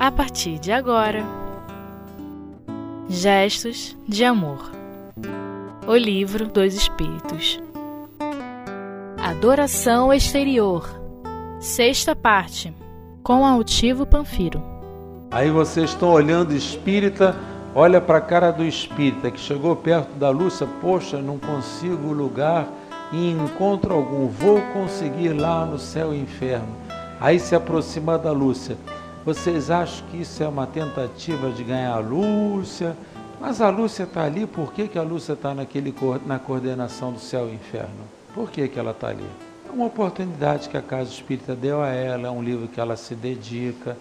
a partir de agora. Gestos de Amor O Livro dos Espíritos Adoração Exterior Sexta parte Com Altivo Panfiro Aí vocês estão olhando espírita, olha para a cara do espírita que chegou perto da Lúcia, poxa, não consigo lugar em encontro algum, vou conseguir lá no céu e inferno. Aí se aproxima da Lúcia. Vocês acham que isso é uma tentativa de ganhar a Lúcia? Mas a Lúcia está ali, por que, que a Lúcia está na coordenação do céu e inferno? Por que, que ela está ali? É uma oportunidade que a Casa Espírita deu a ela, é um livro que ela se dedica,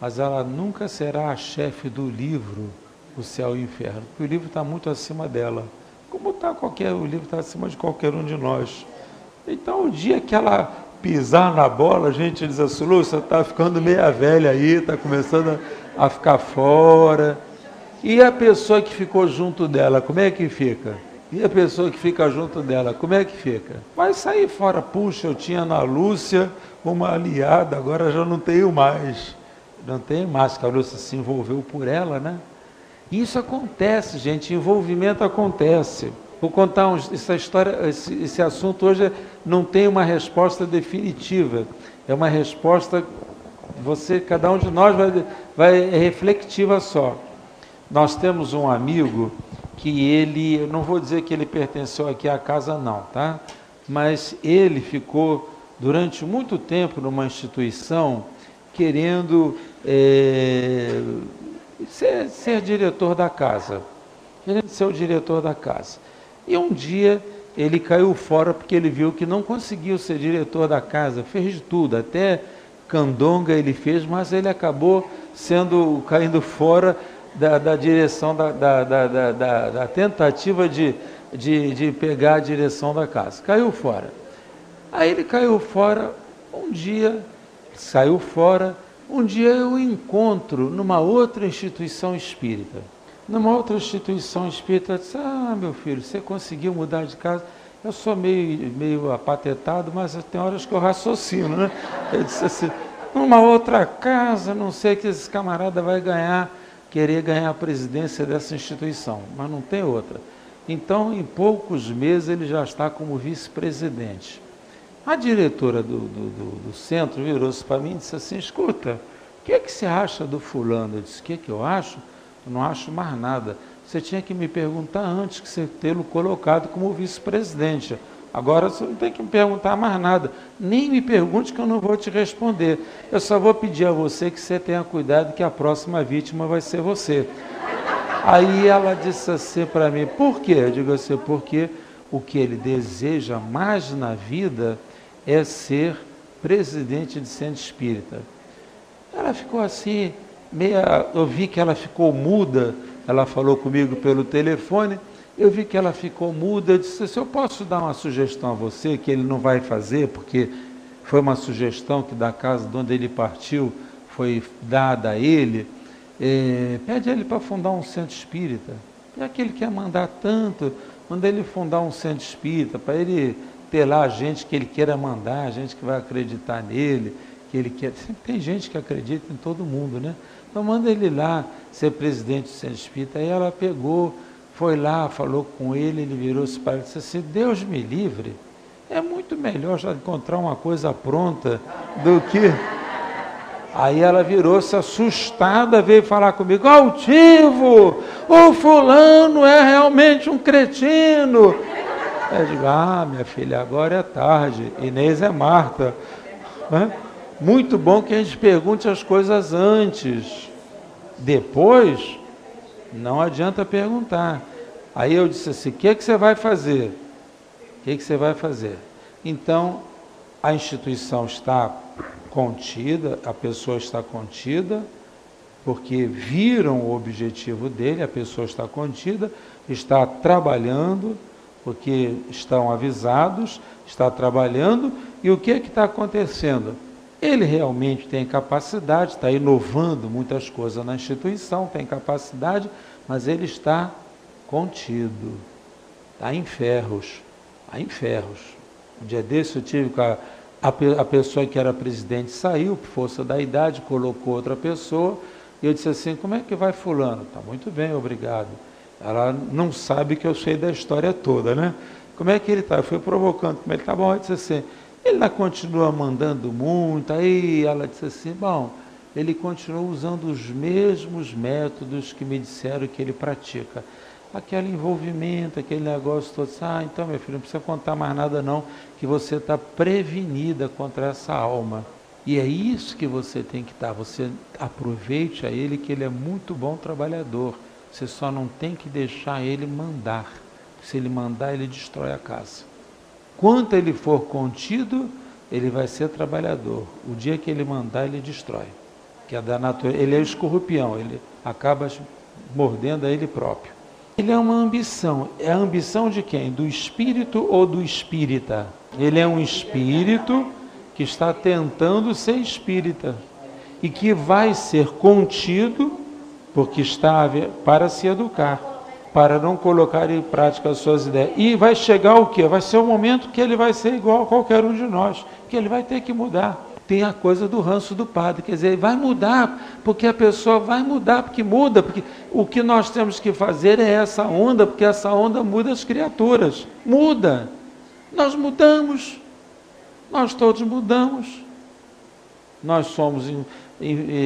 mas ela nunca será a chefe do livro, O Céu e o Inferno, porque o livro está muito acima dela. Como está qualquer, o livro está acima de qualquer um de nós. Então, o dia que ela pisar na bola, a gente diz assim, Lúcia, está ficando meia velha aí, está começando a, ficar fora. E a pessoa que ficou junto dela, como é que fica? E a pessoa que fica junto dela, como é que fica? Vai sair fora, puxa, eu tinha na Lúcia uma aliada, agora já não tenho mais. Não tenho mais, que a Lúcia se envolveu por ela, né? Isso acontece, gente, envolvimento acontece. Vou contar essa história, esse, esse assunto hoje não tem uma resposta definitiva. É uma resposta, você, cada um de nós vai, vai é reflexiva só. Nós temos um amigo que ele, eu não vou dizer que ele pertenceu aqui à casa não, tá? Mas ele ficou durante muito tempo numa instituição querendo é, ser, ser diretor da casa, querendo ser o diretor da casa. E um dia ele caiu fora porque ele viu que não conseguiu ser diretor da casa, fez de tudo, até candonga ele fez, mas ele acabou sendo caindo fora da, da direção da, da, da, tentativa de, de, de pegar a direção da casa. Caiu fora. Aí ele caiu fora, um dia saiu fora, um dia eu encontro numa outra instituição espírita numa outra instituição espírita, disse, ah, meu filho, você conseguiu mudar de casa? Eu sou meio, meio apatetado, mas tem horas que eu raciocino, né? Eu disse assim, numa outra casa, não sei que esse camarada vai ganhar, querer ganhar a presidência dessa instituição, mas não tem outra. Então, em poucos meses, ele já está como vice-presidente. A diretora do, do, do, do centro virou-se para mim e disse assim, escuta, o que, é que você acha do fulano? Eu disse, o que, é que eu acho? Eu não acho mais nada. Você tinha que me perguntar antes que você tê-lo colocado como vice-presidente. Agora você não tem que me perguntar mais nada. Nem me pergunte que eu não vou te responder. Eu só vou pedir a você que você tenha cuidado que a próxima vítima vai ser você. Aí ela disse assim para mim, por quê? Eu digo assim, porque o que ele deseja mais na vida é ser presidente de centro espírita. Ela ficou assim, meia, eu vi que ela ficou muda, ela falou comigo pelo telefone, eu vi que ela ficou muda, eu disse, se eu posso dar uma sugestão a você, que ele não vai fazer, porque foi uma sugestão que da casa de onde ele partiu foi dada a ele, é, pede a ele para fundar um centro espírita. Já que ele quer mandar tanto, manda ele fundar um centro espírita, para ele ter lá gente que ele queira mandar, gente que vai acreditar nele, que ele quer. Sempre tem gente que acredita em todo mundo, né? Então manda ele lá ser presidente do Centro Espírita. Aí ela pegou, foi lá, falou com ele, ele virou-se para ele e disse assim, Deus me livre, é muito melhor já encontrar uma coisa pronta do que. Aí ela virou-se assustada, veio falar comigo, altivo, o fulano é realmente um cretino. Eu digo, ah, minha filha, agora é tarde, Inês é Marta. Muito bom que a gente pergunte as coisas antes. Depois, não adianta perguntar. Aí eu disse assim: o que, é que você vai fazer? O que, é que você vai fazer? Então, a instituição está contida, a pessoa está contida, porque viram o objetivo dele, a pessoa está contida, está trabalhando, porque estão avisados, está trabalhando, e o que é que está acontecendo? Ele realmente tem capacidade, está inovando muitas coisas na instituição, tem capacidade, mas ele está contido, está em ferros, está em ferros. Um dia desse eu tive com a, a, a pessoa que era presidente saiu, por força da idade, colocou outra pessoa, E eu disse assim: Como é que vai Fulano? Tá muito bem, obrigado. Ela não sabe que eu sei da história toda, né? Como é que ele está? Eu fui provocando, como ele está bom? Eu disse assim: Ele ainda continua mandando muito. Aí ela disse assim: Bom, ele continua usando os mesmos métodos que me disseram que ele pratica. Aquele envolvimento, aquele negócio todo. Ah, então, meu filho, não precisa contar mais nada, não, que você está prevenida contra essa alma. E é isso que você tem que estar. Você aproveite a ele, que ele é muito bom trabalhador. Você só não tem que deixar ele mandar. Se ele mandar, ele destrói a casa. Quanto ele for contido, ele vai ser trabalhador. O dia que ele mandar, ele destrói que é da natureza. Ele é escorpião, ele acaba mordendo a ele próprio. Ele é uma ambição. É a ambição de quem? Do espírito ou do espírita? Ele é um espírito que está tentando ser espírita e que vai ser contido porque está para se educar, para não colocar em prática as suas ideias. E vai chegar o quê? Vai ser o momento que ele vai ser igual a qualquer um de nós, que ele vai ter que mudar tem a coisa do ranço do padre, quer dizer, vai mudar, porque a pessoa vai mudar, porque muda, porque o que nós temos que fazer é essa onda, porque essa onda muda as criaturas. Muda. Nós mudamos. Nós todos mudamos. Nós somos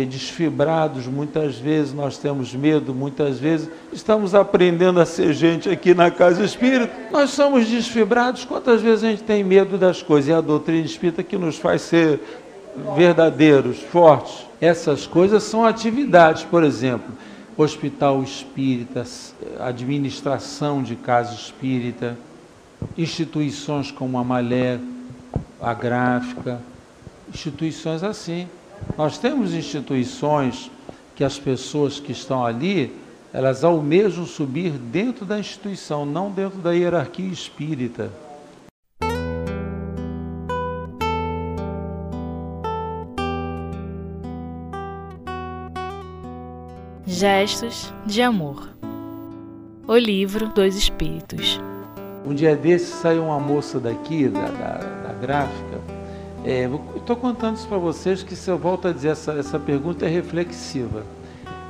desfibrados muitas vezes, nós temos medo muitas vezes. Estamos aprendendo a ser gente aqui na casa espírita. Nós somos desfibrados. Quantas vezes a gente tem medo das coisas? E a doutrina espírita que nos faz ser verdadeiros, fortes. Essas coisas são atividades, por exemplo, hospital espírita, administração de casa espírita, instituições como a Malé, a Gráfica, instituições assim. Nós temos instituições que as pessoas que estão ali, elas almejam subir dentro da instituição, não dentro da hierarquia espírita. Gestos de Amor. O livro dos Espíritos. Um dia desse saiu uma moça daqui, da, da, da gráfica. É, Estou contando isso para vocês que se eu volto a dizer, essa, essa pergunta é reflexiva.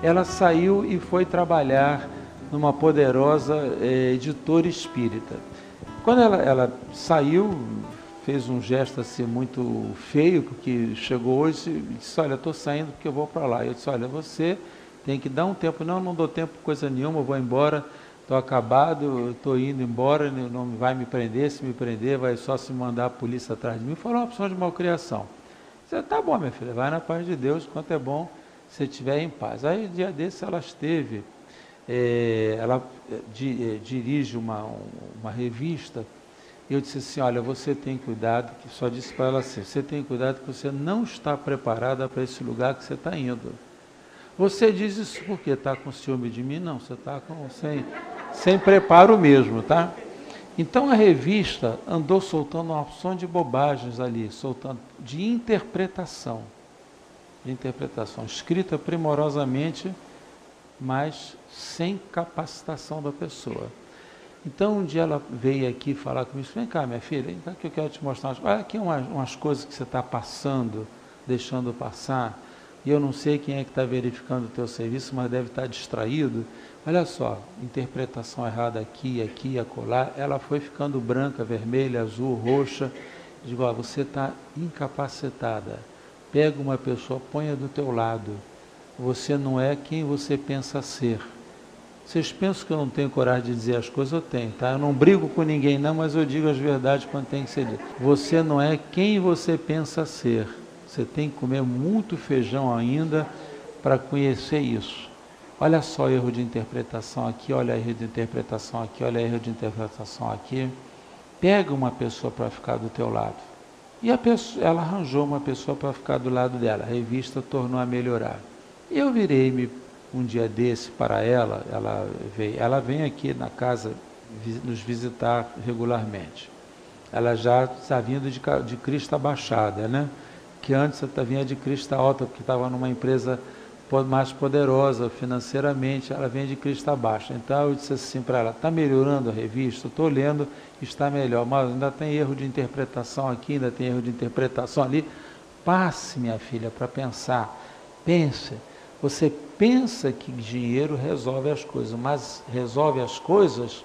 Ela saiu e foi trabalhar numa poderosa é, editora espírita. Quando ela, ela saiu, fez um gesto assim muito feio, porque chegou hoje e disse, olha, estou saindo porque eu vou para lá. Eu disse, olha, você tem que dar um tempo. Não, não dou tempo coisa nenhuma, vou embora, estou acabado, estou indo embora, não vai me prender, se me prender, vai só se mandar a polícia atrás de mim. Falou uma opção de malcriação. Você tá bom, minha filha, vai na paz de Deus, quanto é bom se estiver em paz. Aí, dia desse, ela esteve, é, ela é, di, é, dirige uma, uma revista, e eu disse assim, olha, você tem cuidado, que só disse para ela assim, você tem cuidado que você não está preparada para esse lugar que você está indo. Você diz isso porque está com ciúme de mim? Não, você está sem, sem preparo mesmo, tá? Então a revista andou soltando uma opção de bobagens ali, soltando de interpretação. De interpretação, escrita primorosamente, mas sem capacitação da pessoa. Então um dia ela veio aqui falar comigo, vem cá minha filha, vem cá que eu quero te mostrar, umas, olha aqui umas, umas coisas que você está passando, deixando passar, e eu não sei quem é que está verificando o teu serviço, mas deve estar tá distraído. Olha só, interpretação errada aqui, aqui, acolá. Ela foi ficando branca, vermelha, azul, roxa. Digo, ó, você está incapacitada. Pega uma pessoa, ponha do teu lado. Você não é quem você pensa ser. Vocês pensam que eu não tenho coragem de dizer as coisas? Eu tenho, tá? Eu não brigo com ninguém não, mas eu digo as verdades quando tem que ser dito. Você não é quem você pensa ser. Você tem que comer muito feijão ainda para conhecer isso. Olha só erro de interpretação aqui, olha erro de interpretação aqui, olha erro de interpretação aqui. Pega uma pessoa para ficar do teu lado. E a pessoa, ela arranjou uma pessoa para ficar do lado dela. A revista tornou a melhorar. Eu virei-me um dia desse para ela, ela veio, ela vem aqui na casa nos visitar regularmente. Ela já está vindo de, de Cristo Baixada, né? Que antes vinha de crista alta, porque estava numa empresa mais poderosa financeiramente, ela vem de crista baixa. Então eu disse assim para ela, está melhorando a revista? Estou lendo, está melhor, mas ainda tem erro de interpretação aqui, ainda tem erro de interpretação ali. Passe, minha filha, para pensar. Pense, você pensa que dinheiro resolve as coisas, mas resolve as coisas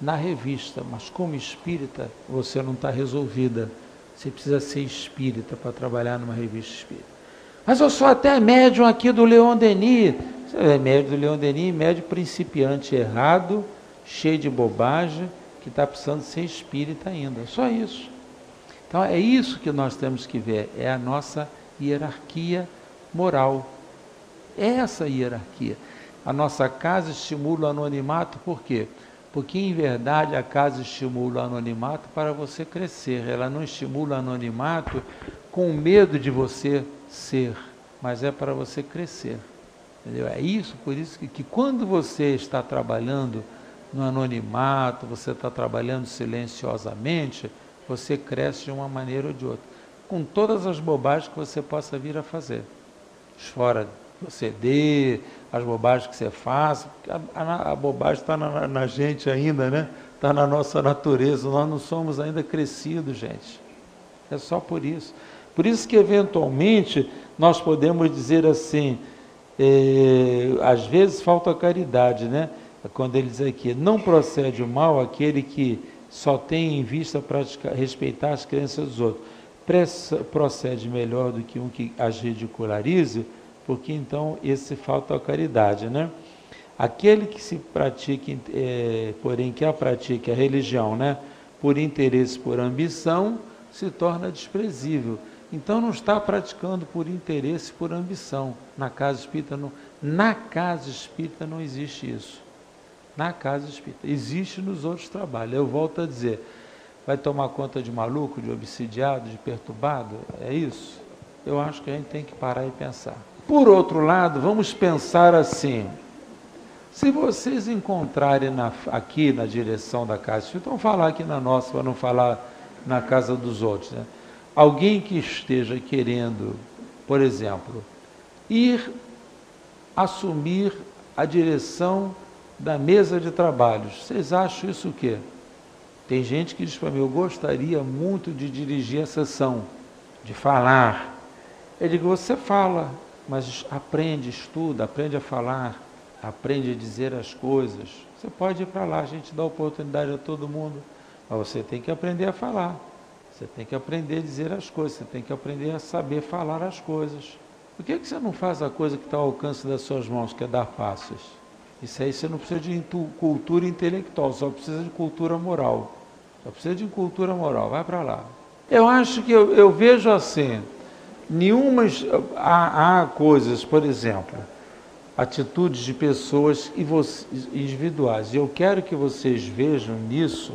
na revista. Mas como espírita, você não está resolvida. Você precisa ser espírita para trabalhar numa revista espírita. Mas eu sou até médium aqui do Leon Denis. Você é médium do Leon Denis, médium principiante errado, cheio de bobagem, que está precisando ser espírita ainda. Só isso. Então é isso que nós temos que ver, é a nossa hierarquia moral. É essa hierarquia. A nossa casa estimula o anonimato, por quê? Porque em verdade a casa estimula o anonimato para você crescer. Ela não estimula o anonimato com medo de você ser, mas é para você crescer. Entendeu? É isso, por isso que, que quando você está trabalhando no anonimato, você está trabalhando silenciosamente, você cresce de uma maneira ou de outra, com todas as bobagens que você possa vir a fazer. Fora você dê, as bobagens que você faz, a, a, a bobagem está na, na, gente ainda, né? Está na nossa natureza, nós não somos ainda crescidos, gente. É só por isso. Por isso que, eventualmente, nós podemos dizer assim, é, às vezes falta caridade, né? Quando ele diz aqui, não procede o mal aquele que só tem em vista praticar, respeitar as crenças dos outros. Procede melhor do que um que as ridicularize, porque então esse falta a caridade, né? Aquele que se pratique, é, porém que a pratique a religião, né? Por interesse, por ambição, se torna desprezível. Então não está praticando por interesse, por ambição. Na casa espírita não, na casa espírita não existe isso na casa espírita. Existe nos outros trabalhos. Eu volto a dizer, vai tomar conta de maluco, de obsidiado, de perturbado? É isso? Eu acho que a gente tem que parar e pensar. Por outro lado, vamos pensar assim. Se vocês encontrarem na, aqui na direção da casa espírita, vamos falar aqui na nossa, para não falar na casa dos outros, né? alguém que esteja querendo, por exemplo, ir assumir a direção da mesa de trabalhos. Vocês acham isso o quê? Tem gente que diz para mim, eu gostaria muito de dirigir a sessão, de falar. Eu digo, você fala, mas aprende, estuda, aprende a falar, aprende a dizer as coisas. Você pode ir para lá, a gente dá oportunidade a todo mundo, mas você tem que aprender a falar. Você tem que aprender a dizer as coisas, você tem que aprender a saber falar as coisas. Por que, que você não faz a coisa que está ao alcance das suas mãos, que é dar passos? Isso aí você não precisa de cultura intelectual, só precisa de cultura moral. Só precisa de cultura moral, vai para lá. Eu acho que eu, eu vejo assim, nenhumas. Há, há, coisas, por exemplo, atitudes de pessoas individuais. E eu quero que vocês vejam nisso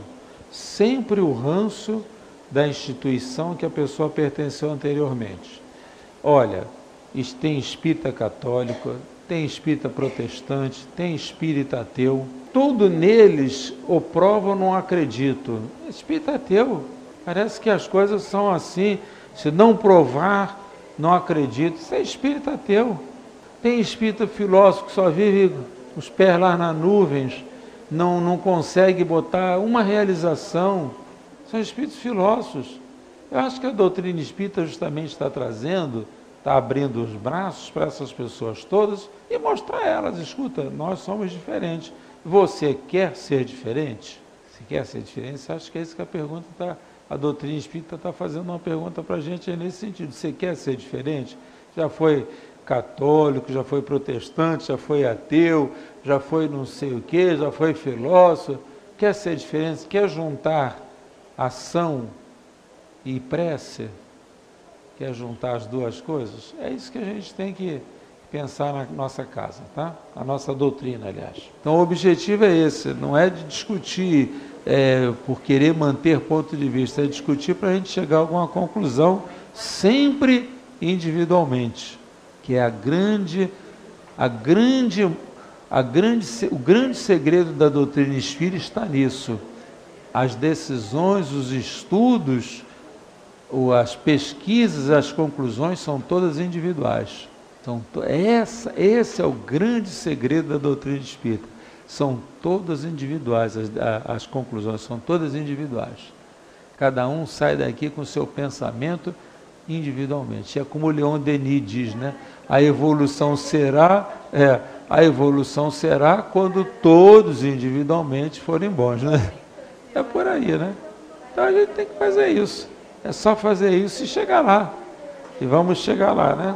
sempre o ranço da instituição que a pessoa pertenceu anteriormente. Olha, tem espírita católico, tem espírita protestante, tem espírita ateu. Tudo neles o prova não acredito. Espírita ateu, parece que as coisas são assim. Se não provar, não acredito. Isso é espírita ateu. Tem espírita filósofo que só vive os pés lá nas nuvens, não, não consegue botar uma realização. São espíritos filósofos. Eu acho que a doutrina espírita justamente está trazendo está abrindo os braços para essas pessoas todas e mostrar a elas, escuta, nós somos diferentes. Você quer ser diferente? Se quer ser diferente, acha que é isso que a pergunta está, a doutrina espírita está fazendo uma pergunta para a gente nesse sentido. Você quer ser diferente? Já foi católico, já foi protestante, já foi ateu, já foi não sei o que, já foi filósofo. Quer ser diferente? Quer juntar ação e prece? quer juntar as duas coisas? É isso que a gente tem que pensar na nossa casa, tá? A nossa doutrina, aliás. Então, o objetivo é esse, não é de discutir é, por querer manter ponto de vista, é discutir para a gente chegar a alguma conclusão, sempre individualmente, que é a grande, a grande, a grande, o grande segredo da doutrina espírita está nisso. As decisões, os estudos as pesquisas, as conclusões são todas individuais. Então, essa, esse é o grande segredo da doutrina espírita. São todas individuais, as, as conclusões são todas individuais. Cada um sai daqui com o seu pensamento individualmente. É como o Leon Denis diz, né? A evolução será, é, a evolução será quando todos individualmente forem bons, né? É por aí, né? Então a gente tem que fazer isso. É só fazer isso e chegar lá. E vamos chegar lá, né?